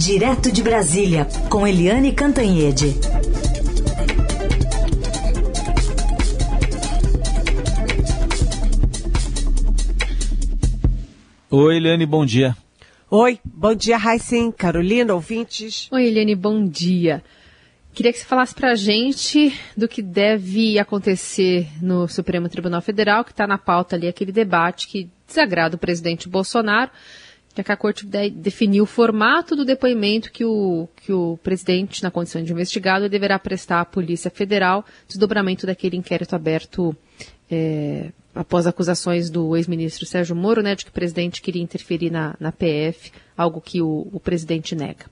Direto de Brasília, com Eliane Cantanhede. Oi, Eliane, bom dia. Oi, bom dia, Raíssen, Carolina, ouvintes. Oi, Eliane, bom dia. Queria que você falasse para a gente do que deve acontecer no Supremo Tribunal Federal, que está na pauta ali aquele debate que desagrada o presidente Bolsonaro, que a corte definiu o formato do depoimento que o, que o presidente, na condição de investigado, deverá prestar à Polícia Federal, desdobramento daquele inquérito aberto é, após acusações do ex-ministro Sérgio Moro, né, de que o presidente queria interferir na, na PF, algo que o, o presidente nega.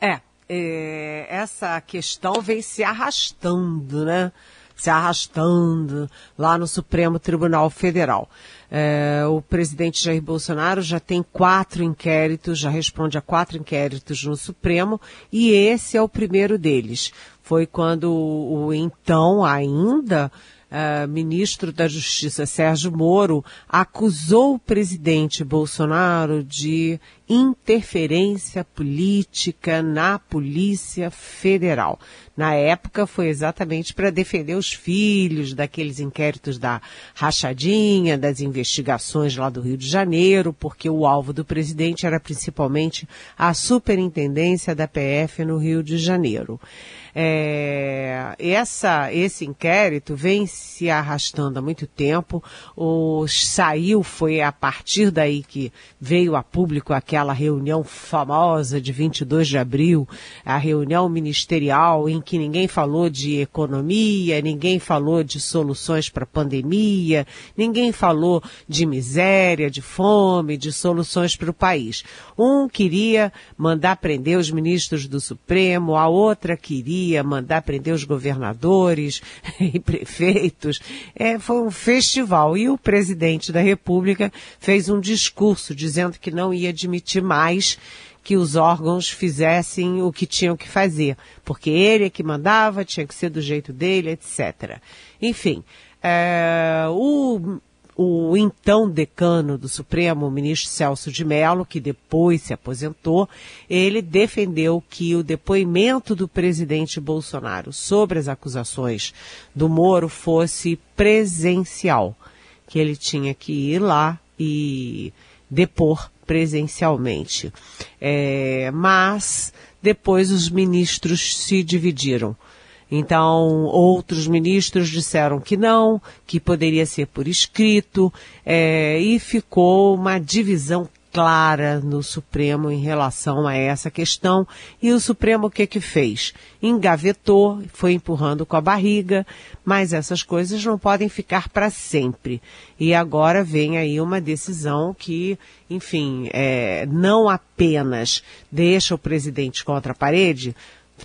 É, é, essa questão vem se arrastando, né? Se arrastando lá no Supremo Tribunal Federal. É, o presidente Jair Bolsonaro já tem quatro inquéritos, já responde a quatro inquéritos no Supremo, e esse é o primeiro deles. Foi quando o, então ainda uh, ministro da Justiça Sérgio Moro acusou o presidente Bolsonaro de interferência política na Polícia Federal. Na época foi exatamente para defender os filhos daqueles inquéritos da rachadinha, das investigações lá do Rio de Janeiro, porque o alvo do presidente era principalmente a superintendência da PF no Rio de Janeiro. É, essa, esse inquérito vem se arrastando há muito tempo. O saiu, foi a partir daí que veio a público aquela reunião famosa de 22 de abril, a reunião ministerial em que ninguém falou de economia, ninguém falou de soluções para a pandemia, ninguém falou de miséria, de fome, de soluções para o país. Um queria mandar prender os ministros do Supremo, a outra queria queria mandar prender os governadores e prefeitos. É, foi um festival. E o presidente da República fez um discurso dizendo que não ia admitir mais que os órgãos fizessem o que tinham que fazer, porque ele é que mandava, tinha que ser do jeito dele, etc. Enfim, é, o o então decano do Supremo, o ministro Celso de Mello, que depois se aposentou, ele defendeu que o depoimento do presidente Bolsonaro sobre as acusações do Moro fosse presencial, que ele tinha que ir lá e depor presencialmente. É, mas depois os ministros se dividiram. Então, outros ministros disseram que não, que poderia ser por escrito, é, e ficou uma divisão clara no Supremo em relação a essa questão. E o Supremo o que que fez? Engavetou, foi empurrando com a barriga, mas essas coisas não podem ficar para sempre. E agora vem aí uma decisão que, enfim, é, não apenas deixa o presidente contra a parede,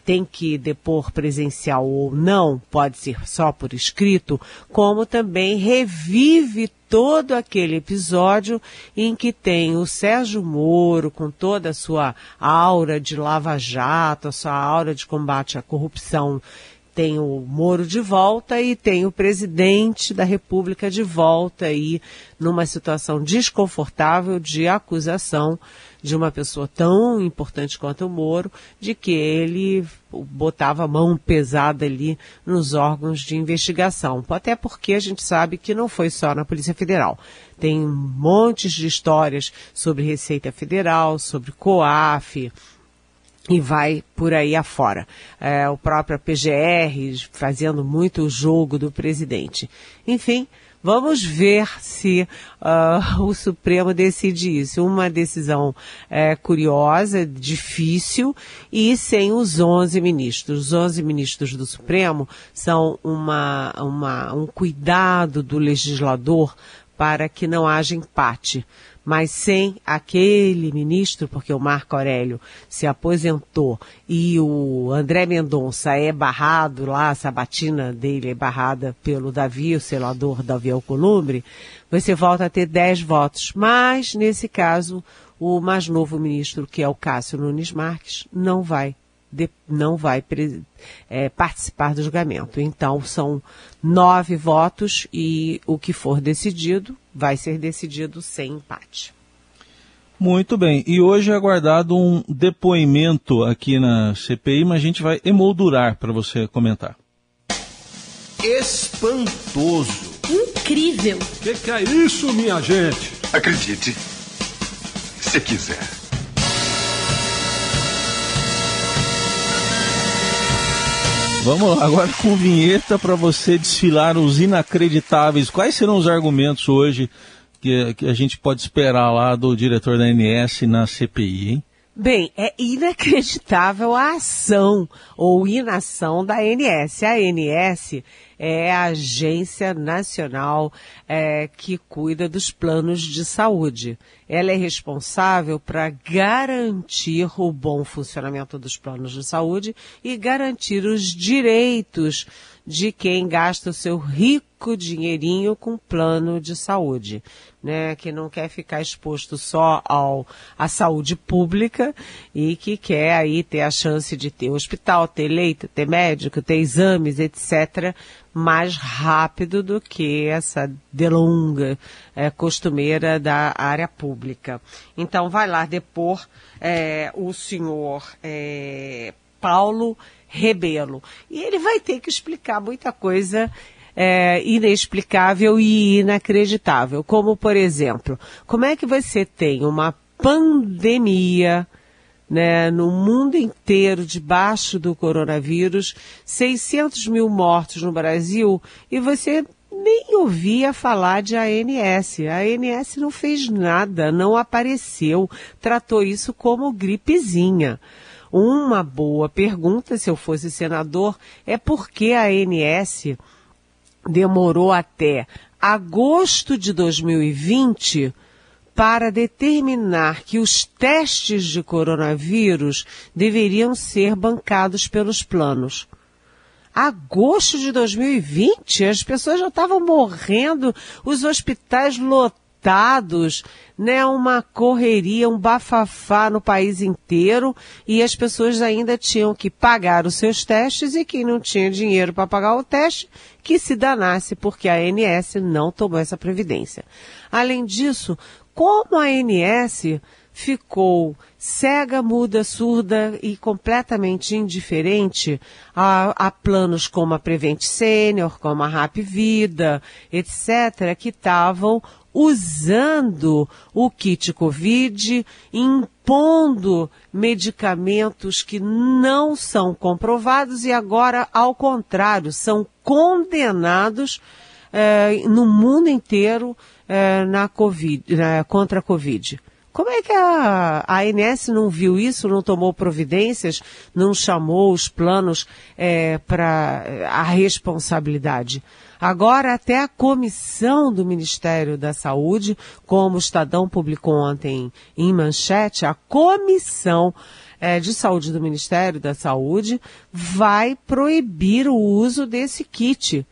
tem que depor presencial ou não, pode ser só por escrito, como também revive todo aquele episódio em que tem o Sérgio Moro com toda a sua aura de lava-jato, a sua aura de combate à corrupção. Tem o Moro de volta e tem o presidente da República de volta aí numa situação desconfortável de acusação de uma pessoa tão importante quanto o Moro, de que ele botava a mão pesada ali nos órgãos de investigação. Até porque a gente sabe que não foi só na Polícia Federal. Tem montes de histórias sobre Receita Federal, sobre COAF, e vai por aí afora. É, o próprio PGR fazendo muito o jogo do presidente. Enfim, Vamos ver se uh, o Supremo decide isso. Uma decisão é, curiosa, difícil e sem os 11 ministros. Os 11 ministros do Supremo são uma, uma, um cuidado do legislador para que não haja empate mas sem aquele ministro, porque o Marco Aurélio se aposentou e o André Mendonça é barrado lá, a sabatina dele é barrada pelo Davi, o selador Davi Alcolumbre, você volta a ter 10 votos. Mas, nesse caso, o mais novo ministro, que é o Cássio Nunes Marques, não vai de, não vai é, participar do julgamento. Então, são nove votos e o que for decidido vai ser decidido sem empate. Muito bem. E hoje é aguardado um depoimento aqui na CPI, mas a gente vai emoldurar para você comentar. Espantoso. Incrível. O que, que é isso, minha gente? Acredite, se quiser. Vamos lá, agora com vinheta para você desfilar os inacreditáveis. Quais serão os argumentos hoje que, que a gente pode esperar lá do diretor da ANS na CPI, hein? Bem, é inacreditável a ação ou inação da ANS. A ANS é a Agência Nacional é, que cuida dos planos de saúde. Ela é responsável para garantir o bom funcionamento dos planos de saúde e garantir os direitos de quem gasta o seu rico dinheirinho com plano de saúde, né? Que não quer ficar exposto só ao à saúde pública e que quer aí ter a chance de ter hospital, ter leito, ter médico, ter exames, etc mais rápido do que essa delonga é, costumeira da área pública. Então vai lá depor é, o senhor é, Paulo Rebelo. E ele vai ter que explicar muita coisa é, inexplicável e inacreditável. Como, por exemplo, como é que você tem uma pandemia né, no mundo inteiro debaixo do coronavírus, 600 mil mortos no Brasil e você nem ouvia falar de ANS. A ANS não fez nada, não apareceu, tratou isso como gripezinha. Uma boa pergunta, se eu fosse senador, é por que a ANS demorou até agosto de 2020 para determinar que os testes de coronavírus deveriam ser bancados pelos planos. Agosto de 2020, as pessoas já estavam morrendo, os hospitais lotados, né, uma correria, um bafafá no país inteiro e as pessoas ainda tinham que pagar os seus testes e quem não tinha dinheiro para pagar o teste, que se danasse porque a ANS não tomou essa previdência. Além disso, como a ANS ficou cega, muda, surda e completamente indiferente a, a planos como a Prevent Senior, como a Rap Vida, etc., que estavam usando o kit Covid, impondo medicamentos que não são comprovados e agora, ao contrário, são condenados eh, no mundo inteiro é, na COVID, na, contra a Covid. Como é que a, ANS não viu isso, não tomou providências, não chamou os planos é, para a responsabilidade? Agora, até a comissão do Ministério da Saúde, como o Estadão publicou ontem em manchete, a comissão é, de saúde do Ministério da Saúde vai proibir o uso desse kit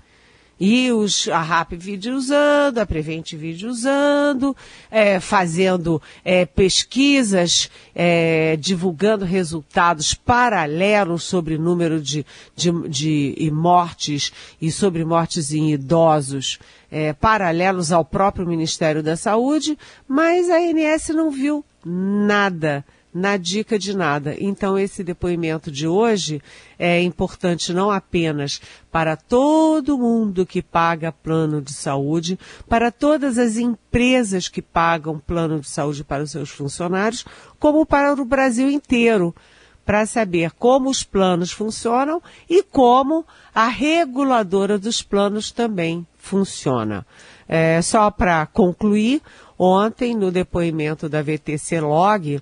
e os, a Rap Video usando, a Prevent Video usando, é, fazendo é, pesquisas, é, divulgando resultados paralelos sobre número de, de, de mortes e sobre mortes em idosos, é, paralelos ao próprio Ministério da Saúde, mas a ANS não viu nada na dica de nada. Então, esse depoimento de hoje é importante não apenas para todo mundo que paga plano de saúde, para todas as empresas que pagam plano de saúde para os seus funcionários, como para o Brasil inteiro, para saber como os planos funcionam e como a reguladora dos planos também funciona. É, só para concluir, ontem no depoimento da VTC Log,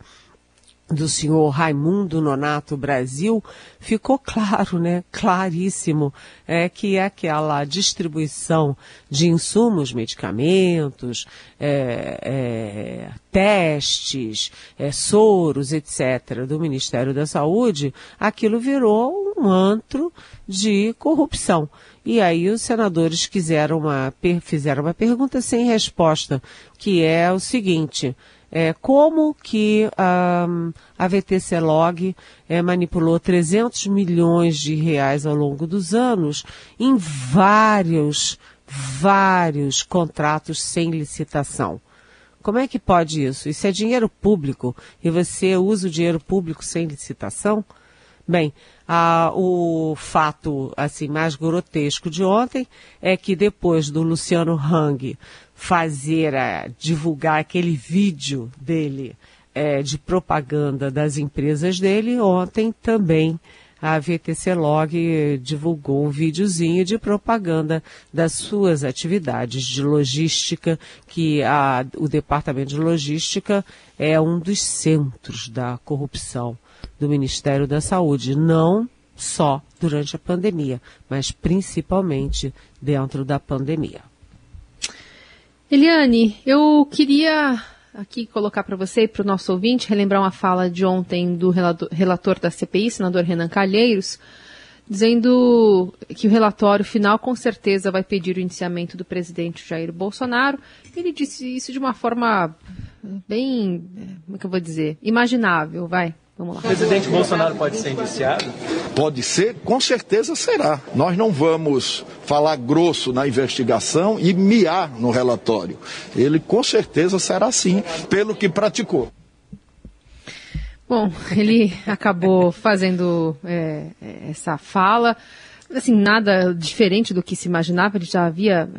do senhor Raimundo Nonato Brasil, ficou claro, né, claríssimo, é que é aquela distribuição de insumos, medicamentos, é, é, testes, é, soros, etc., do Ministério da Saúde, aquilo virou um antro de corrupção. E aí os senadores quiseram uma, fizeram uma pergunta sem resposta, que é o seguinte, é, como que um, a VTC Log é, manipulou 300 milhões de reais ao longo dos anos em vários, vários contratos sem licitação. Como é que pode isso? Isso é dinheiro público e você usa o dinheiro público sem licitação? Bem, o fato assim mais grotesco de ontem é que depois do Luciano Hang fazer eh, divulgar aquele vídeo dele eh, de propaganda das empresas dele, ontem também a VTC Log divulgou um videozinho de propaganda das suas atividades de logística, que a, o Departamento de Logística é um dos centros da corrupção do Ministério da Saúde, não só durante a pandemia, mas principalmente dentro da pandemia. Eliane, eu queria aqui colocar para você e para o nosso ouvinte relembrar uma fala de ontem do relator da CPI, senador Renan Calheiros, dizendo que o relatório final com certeza vai pedir o indiciamento do presidente Jair Bolsonaro. Ele disse isso de uma forma bem, como é que eu vou dizer, imaginável, vai. Vamos lá. O presidente Bolsonaro pode ser indiciado? Pode ser, com certeza será. Nós não vamos falar grosso na investigação e miar no relatório. Ele com certeza será sim, pelo que praticou. Bom, ele acabou fazendo é, essa fala, assim, nada diferente do que se imaginava, ele já havia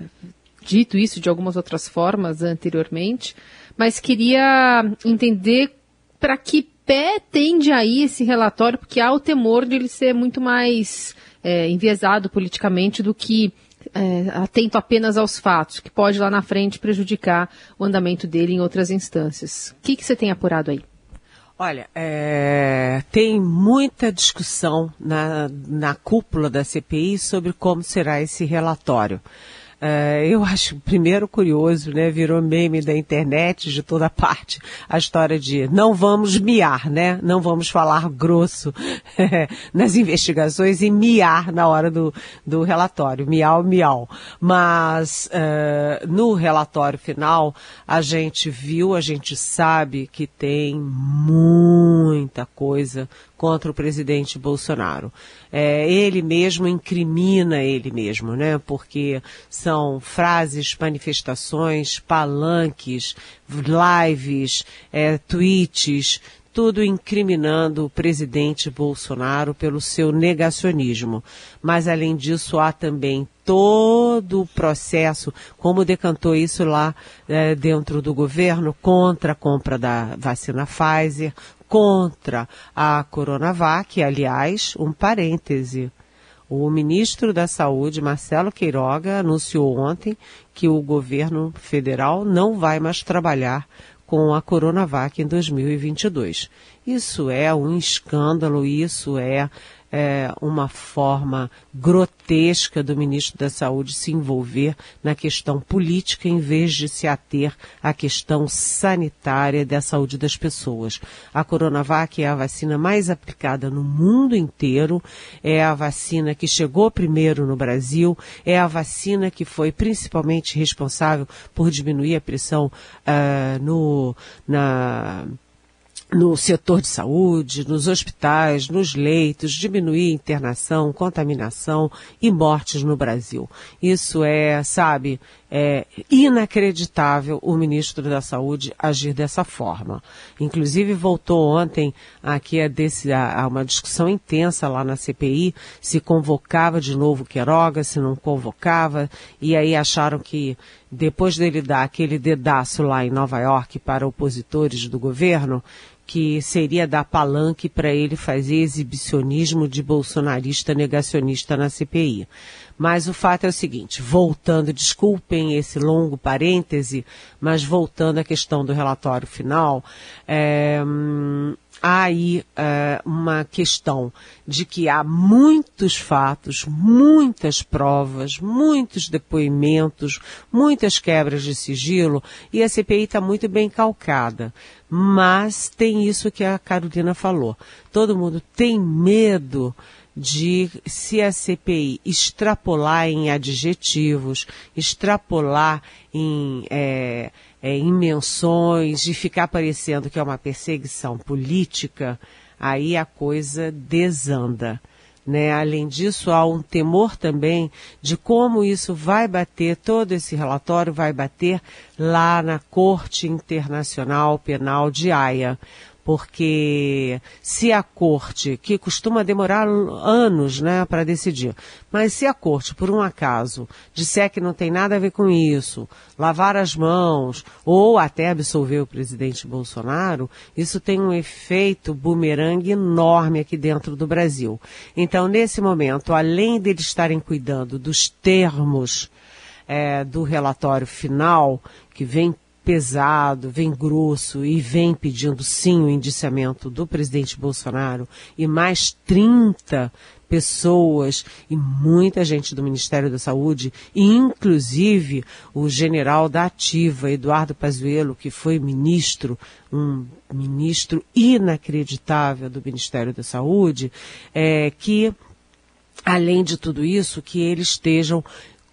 dito isso de algumas outras formas anteriormente, mas queria entender para que pé tende aí esse relatório, porque há o temor de ele ser muito mais é, enviesado politicamente do que é, atento apenas aos fatos, que pode lá na frente prejudicar o andamento dele em outras instâncias. O que, que você tem apurado aí? Olha, é, tem muita discussão na, na cúpula da CPI sobre como será esse relatório. Uh, eu acho primeiro curioso, né? Virou meme da internet de toda parte a história de não vamos miar, né? Não vamos falar grosso nas investigações e miar na hora do, do relatório, miau, miau. Mas uh, no relatório final a gente viu, a gente sabe que tem muita coisa contra o presidente Bolsonaro. É, ele mesmo incrimina ele mesmo, né? Porque são frases, manifestações, palanques, lives, é, tweets, tudo incriminando o presidente Bolsonaro pelo seu negacionismo. Mas, além disso, há também todo o processo, como decantou isso lá é, dentro do governo, contra a compra da vacina Pfizer, contra a Coronavac, aliás, um parêntese. O ministro da Saúde, Marcelo Queiroga, anunciou ontem que o governo federal não vai mais trabalhar com a Coronavac em 2022. Isso é um escândalo, isso é é, uma forma grotesca do ministro da Saúde se envolver na questão política em vez de se ater à questão sanitária da saúde das pessoas. A Coronavac é a vacina mais aplicada no mundo inteiro, é a vacina que chegou primeiro no Brasil, é a vacina que foi principalmente responsável por diminuir a pressão uh, no, na no setor de saúde, nos hospitais, nos leitos, diminuir internação, contaminação e mortes no Brasil. Isso é, sabe, é inacreditável o ministro da Saúde agir dessa forma. Inclusive voltou ontem aqui a, desse, a, a uma discussão intensa lá na CPI, se convocava de novo Queiroga, se não convocava, e aí acharam que depois dele dar aquele dedaço lá em Nova York para opositores do governo, que seria dar palanque para ele fazer exibicionismo de bolsonarista negacionista na CPI. Mas o fato é o seguinte, voltando, desculpem esse longo parêntese, mas voltando à questão do relatório final, é, há aí é, uma questão de que há muitos fatos, muitas provas, muitos depoimentos, muitas quebras de sigilo e a CPI está muito bem calcada. Mas tem isso que a Carolina falou. Todo mundo tem medo de se a CPI extrapolar em adjetivos, extrapolar em é, é, em menções, de ficar parecendo que é uma perseguição política, aí a coisa desanda. Né? Além disso, há um temor também de como isso vai bater, todo esse relatório vai bater lá na Corte Internacional Penal de Haia porque se a corte, que costuma demorar anos né, para decidir, mas se a corte, por um acaso, disser que não tem nada a ver com isso, lavar as mãos ou até absolver o presidente Bolsonaro, isso tem um efeito bumerangue enorme aqui dentro do Brasil. Então, nesse momento, além deles estarem cuidando dos termos é, do relatório final, que vem pesado, vem grosso e vem pedindo sim o indiciamento do presidente Bolsonaro e mais 30 pessoas e muita gente do Ministério da Saúde, inclusive o general da Ativa, Eduardo Pazuello, que foi ministro, um ministro inacreditável do Ministério da Saúde, é, que além de tudo isso, que eles estejam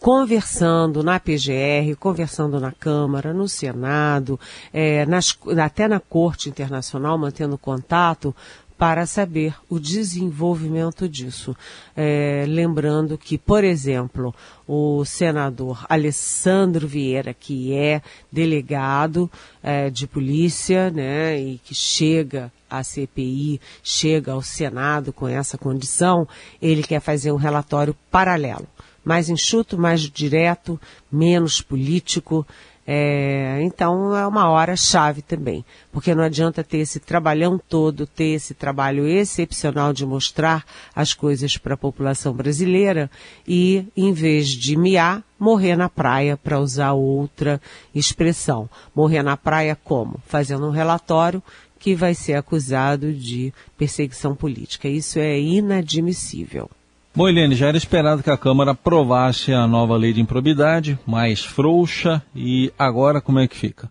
conversando na PGR, conversando na Câmara, no Senado, é, nas, até na Corte Internacional, mantendo contato para saber o desenvolvimento disso. É, lembrando que, por exemplo, o senador Alessandro Vieira, que é delegado é, de polícia, né, e que chega à CPI, chega ao Senado com essa condição, ele quer fazer um relatório paralelo mais enxuto, mais direto, menos político. É, então é uma hora chave também, porque não adianta ter esse trabalhão todo, ter esse trabalho excepcional de mostrar as coisas para a população brasileira e, em vez de miar, morrer na praia, para usar outra expressão. Morrer na praia como? Fazendo um relatório que vai ser acusado de perseguição política. Isso é inadmissível. Bom, Helene, já era esperado que a Câmara aprovasse a nova lei de improbidade, mais frouxa, e agora como é que fica?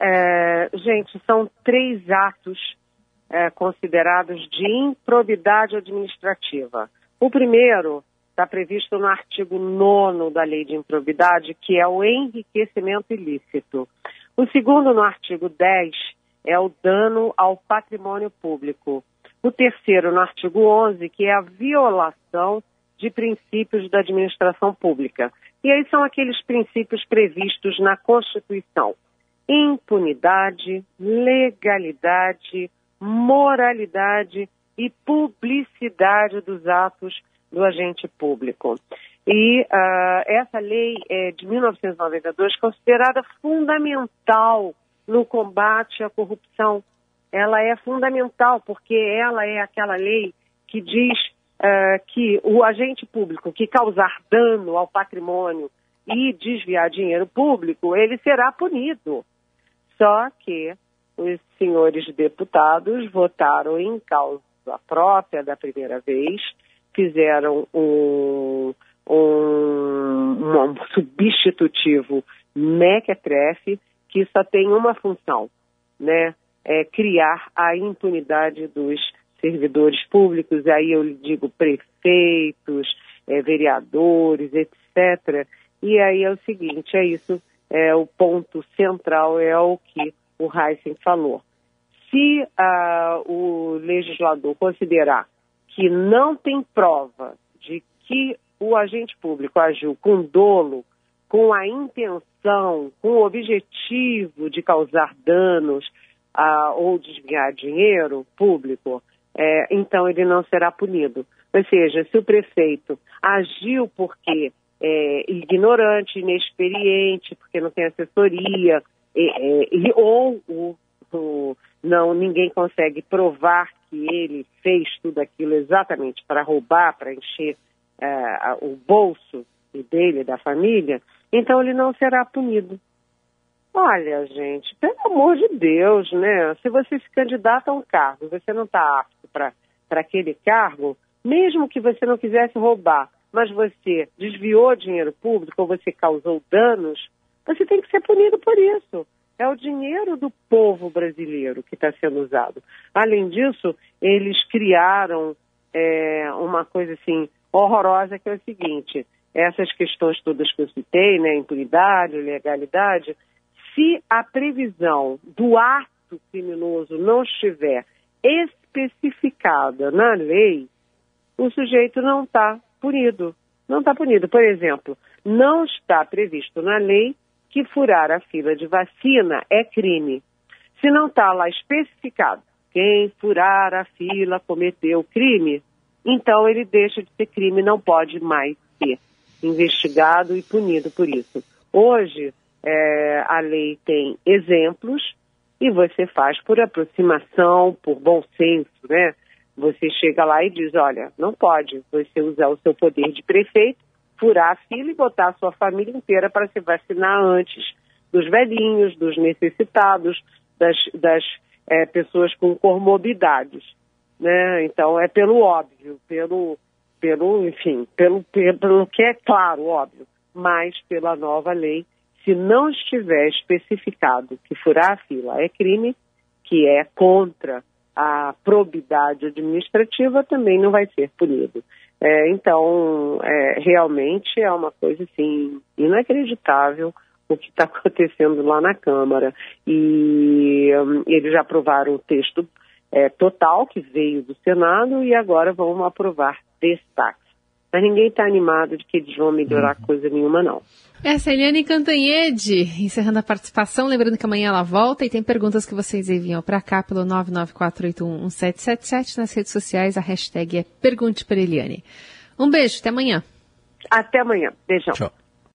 É, gente, são três atos é, considerados de improbidade administrativa. O primeiro está previsto no artigo 9 da lei de improbidade, que é o enriquecimento ilícito. O segundo, no artigo 10, é o dano ao patrimônio público. O terceiro, no artigo 11, que é a violação de princípios da administração pública. E aí são aqueles princípios previstos na Constituição: impunidade, legalidade, moralidade e publicidade dos atos do agente público. E uh, essa lei é de 1992 considerada fundamental no combate à corrupção ela é fundamental, porque ela é aquela lei que diz uh, que o agente público que causar dano ao patrimônio e desviar dinheiro público, ele será punido. Só que os senhores deputados votaram em causa própria da primeira vez, fizeram um, um, um substitutivo mequetrefe que só tem uma função, né? É, criar a impunidade dos servidores públicos, aí eu digo prefeitos, é, vereadores, etc. E aí é o seguinte, é isso, é o ponto central, é o que o Heisen falou. Se uh, o legislador considerar que não tem prova de que o agente público agiu com dolo, com a intenção, com o objetivo de causar danos, ah, ou desviar dinheiro público, é, então ele não será punido. Ou seja, se o prefeito agiu porque é ignorante, inexperiente, porque não tem assessoria, e, e, ou o, o, não ninguém consegue provar que ele fez tudo aquilo exatamente para roubar, para encher é, o bolso dele, da família, então ele não será punido. Olha, gente, pelo amor de Deus, né? Se você se candidata a um cargo, você não está apto para aquele cargo, mesmo que você não quisesse roubar, mas você desviou dinheiro público ou você causou danos, você tem que ser punido por isso. É o dinheiro do povo brasileiro que está sendo usado. Além disso, eles criaram é, uma coisa assim horrorosa que é o seguinte: essas questões todas que eu citei, né, impunidade, legalidade, se a previsão do ato criminoso não estiver especificada na lei, o sujeito não está punido. Não está punido. Por exemplo, não está previsto na lei que furar a fila de vacina é crime. Se não está lá especificado quem furar a fila cometeu crime, então ele deixa de ser crime, não pode mais ser investigado e punido por isso. Hoje, é, a lei tem exemplos e você faz por aproximação, por bom senso, né? Você chega lá e diz, olha, não pode você usar o seu poder de prefeito, furar a fila e botar a sua família inteira para se vacinar antes dos velhinhos, dos necessitados, das, das é, pessoas com comorbidades, né? Então é pelo óbvio, pelo, pelo, enfim, pelo, pelo que é claro, óbvio, mas pela nova lei, se não estiver especificado que furar a fila é crime, que é contra a probidade administrativa também não vai ser punido. É, então, é, realmente é uma coisa assim inacreditável o que está acontecendo lá na Câmara. E um, eles já aprovaram o texto é, total que veio do Senado e agora vão aprovar destaques. Mas ninguém está animado de que eles vão melhorar uhum. coisa nenhuma, não. Essa é a Eliane Cantanhede, encerrando a participação. Lembrando que amanhã ela volta e tem perguntas que vocês enviam para cá pelo 994811777 nas redes sociais. A hashtag é Pergunte para Eliane. Um beijo, até amanhã. Até amanhã. Beijão. Tchau.